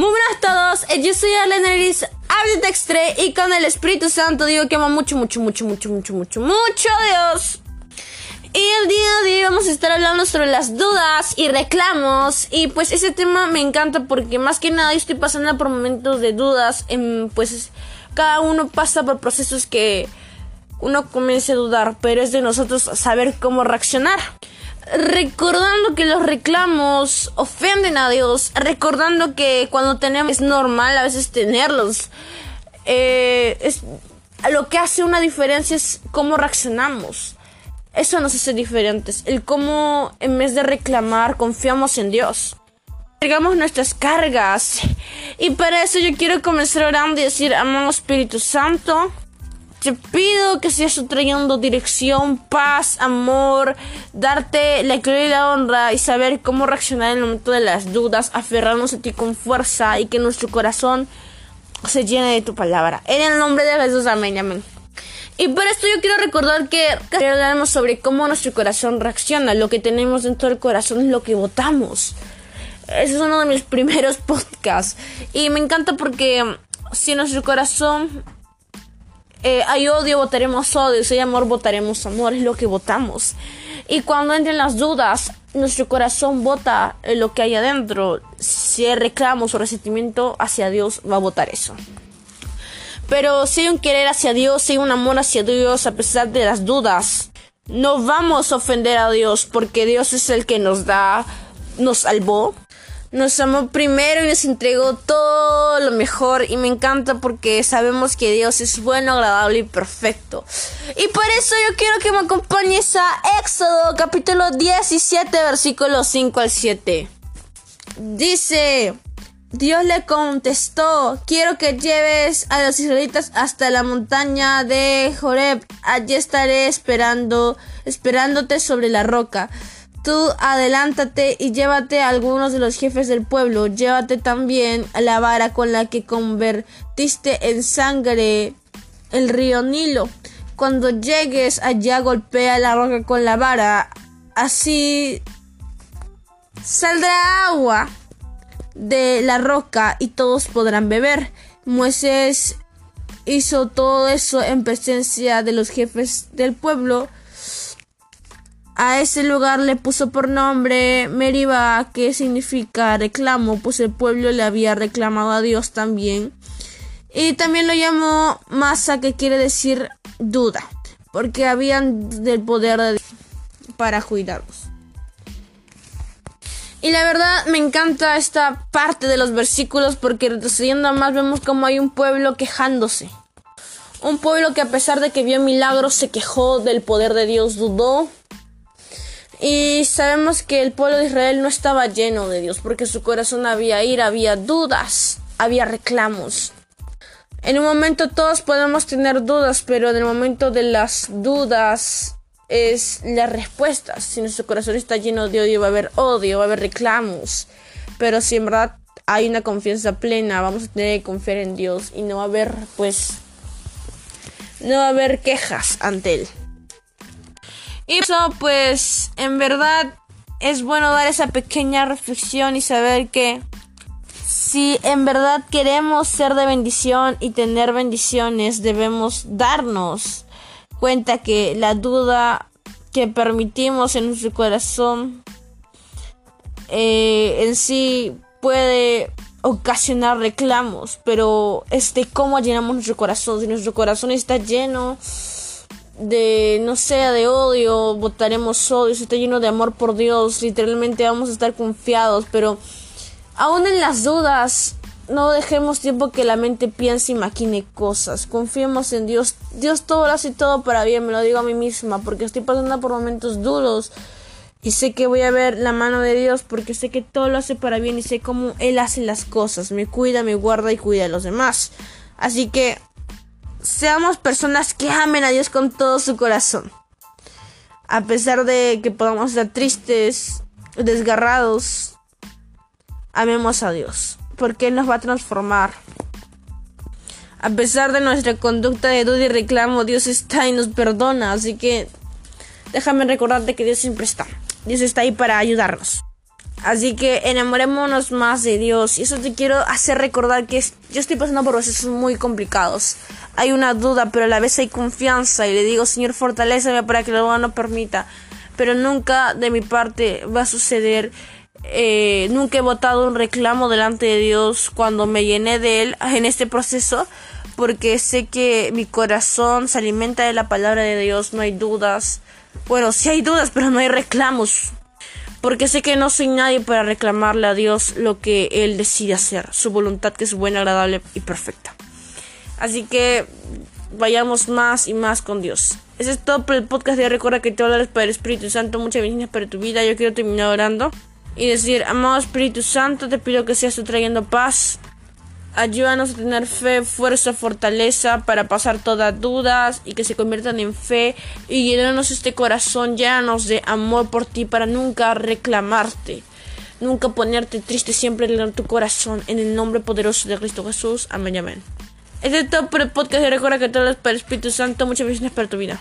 Muy buenas a todos, eh, yo soy Arlen Eris, Textre y con el Espíritu Santo digo que amo mucho, mucho, mucho, mucho, mucho, mucho, mucho Dios. Y el día de hoy vamos a estar hablando sobre las dudas y reclamos. Y pues ese tema me encanta porque más que nada yo estoy pasando por momentos de dudas. En, pues cada uno pasa por procesos que uno comienza a dudar, pero es de nosotros saber cómo reaccionar recordando que los reclamos ofenden a Dios, recordando que cuando tenemos es normal a veces tenerlos. Eh, es, lo que hace una diferencia es cómo reaccionamos. Eso nos hace diferentes. El cómo en vez de reclamar confiamos en Dios. Cargamos nuestras cargas. Y para eso yo quiero comenzar orando y decir, amado Espíritu Santo, te pido que sigas trayendo dirección, paz, amor, darte la gloria y la honra y saber cómo reaccionar en el momento de las dudas, aferrarnos a ti con fuerza y que nuestro corazón se llene de tu palabra. En el nombre de Jesús, amén, amén. Y por esto yo quiero recordar que hablaremos sobre cómo nuestro corazón reacciona. Lo que tenemos dentro del corazón es lo que votamos. Ese es uno de mis primeros podcasts. Y me encanta porque si nuestro corazón eh, hay odio, votaremos odio. Si hay amor, votaremos amor. Es lo que votamos. Y cuando entren las dudas, nuestro corazón vota lo que hay adentro. Si hay reclamos o resentimiento hacia Dios, va a votar eso. Pero si hay un querer hacia Dios, si hay un amor hacia Dios, a pesar de las dudas, no vamos a ofender a Dios porque Dios es el que nos da, nos salvó, nos amó primero y nos entregó todo lo mejor y me encanta porque sabemos que Dios es bueno, agradable y perfecto. Y por eso yo quiero que me acompañes a Éxodo capítulo 17 versículos 5 al 7. Dice, Dios le contestó, quiero que lleves a los israelitas hasta la montaña de Joreb, allí estaré esperando, esperándote sobre la roca. Tú adelántate y llévate a algunos de los jefes del pueblo. Llévate también a la vara con la que convertiste en sangre el río Nilo. Cuando llegues allá golpea la roca con la vara. Así saldrá agua de la roca y todos podrán beber. Moisés hizo todo eso en presencia de los jefes del pueblo a ese lugar le puso por nombre Meriba, que significa reclamo, pues el pueblo le había reclamado a Dios también. Y también lo llamó Masa, que quiere decir duda, porque habían del poder de Dios para cuidarlos. Y la verdad me encanta esta parte de los versículos porque retrocediendo más vemos como hay un pueblo quejándose. Un pueblo que a pesar de que vio milagros se quejó del poder de Dios, dudó y sabemos que el pueblo de Israel no estaba lleno de Dios, porque su corazón había ira, había dudas, había reclamos. En un momento todos podemos tener dudas, pero en el momento de las dudas es las respuestas. Si nuestro corazón está lleno de odio, va a haber odio, va a haber reclamos. Pero si en verdad hay una confianza plena, vamos a tener que confiar en Dios y no va a haber, pues, no va a haber quejas ante Él. Y eso, pues, en verdad es bueno dar esa pequeña reflexión y saber que si en verdad queremos ser de bendición y tener bendiciones, debemos darnos cuenta que la duda que permitimos en nuestro corazón eh, en sí puede ocasionar reclamos, pero este cómo llenamos nuestro corazón, si nuestro corazón está lleno de, no sé, de odio, votaremos odio, si está lleno de amor por Dios, literalmente vamos a estar confiados, pero aún en las dudas, no dejemos tiempo que la mente piense y maquine cosas, confiemos en Dios, Dios todo lo hace todo para bien, me lo digo a mí misma, porque estoy pasando por momentos duros y sé que voy a ver la mano de Dios porque sé que todo lo hace para bien y sé cómo Él hace las cosas, me cuida, me guarda y cuida a los demás. Así que seamos personas que amen a Dios con todo su corazón. A pesar de que podamos estar tristes, desgarrados, amemos a Dios, porque Él nos va a transformar. A pesar de nuestra conducta de duda y reclamo, Dios está y nos perdona, así que déjame recordarte que Dios siempre está. Dios está ahí para ayudarnos. Así que enamorémonos más de Dios. Y eso te quiero hacer recordar que yo estoy pasando por procesos muy complicados. Hay una duda, pero a la vez hay confianza. Y le digo, Señor, fortaleceme para que duda no permita. Pero nunca de mi parte va a suceder. Eh, nunca he votado un reclamo delante de Dios cuando me llené de Él en este proceso. Porque sé que mi corazón se alimenta de la palabra de Dios. No hay dudas. Bueno, sí hay dudas, pero no hay reclamos porque sé que no soy nadie para reclamarle a Dios lo que Él decide hacer, su voluntad que es buena, agradable y perfecta. Así que vayamos más y más con Dios. Ese es todo por el podcast de Recuerda que te habla para el Espíritu Santo. Muchas bendiciones para tu vida. Yo quiero terminar orando y decir, amado Espíritu Santo, te pido que seas tú trayendo paz Ayúdanos a tener fe, fuerza, fortaleza para pasar todas dudas y que se conviertan en fe y llenarnos este corazón, llénanos de amor por ti para nunca reclamarte, nunca ponerte triste, siempre en tu corazón en el nombre poderoso de Cristo Jesús. Amén, amén. Este es todo por el podcast y recuerda que todo es para el Espíritu Santo. Muchas bendiciones para tu vida.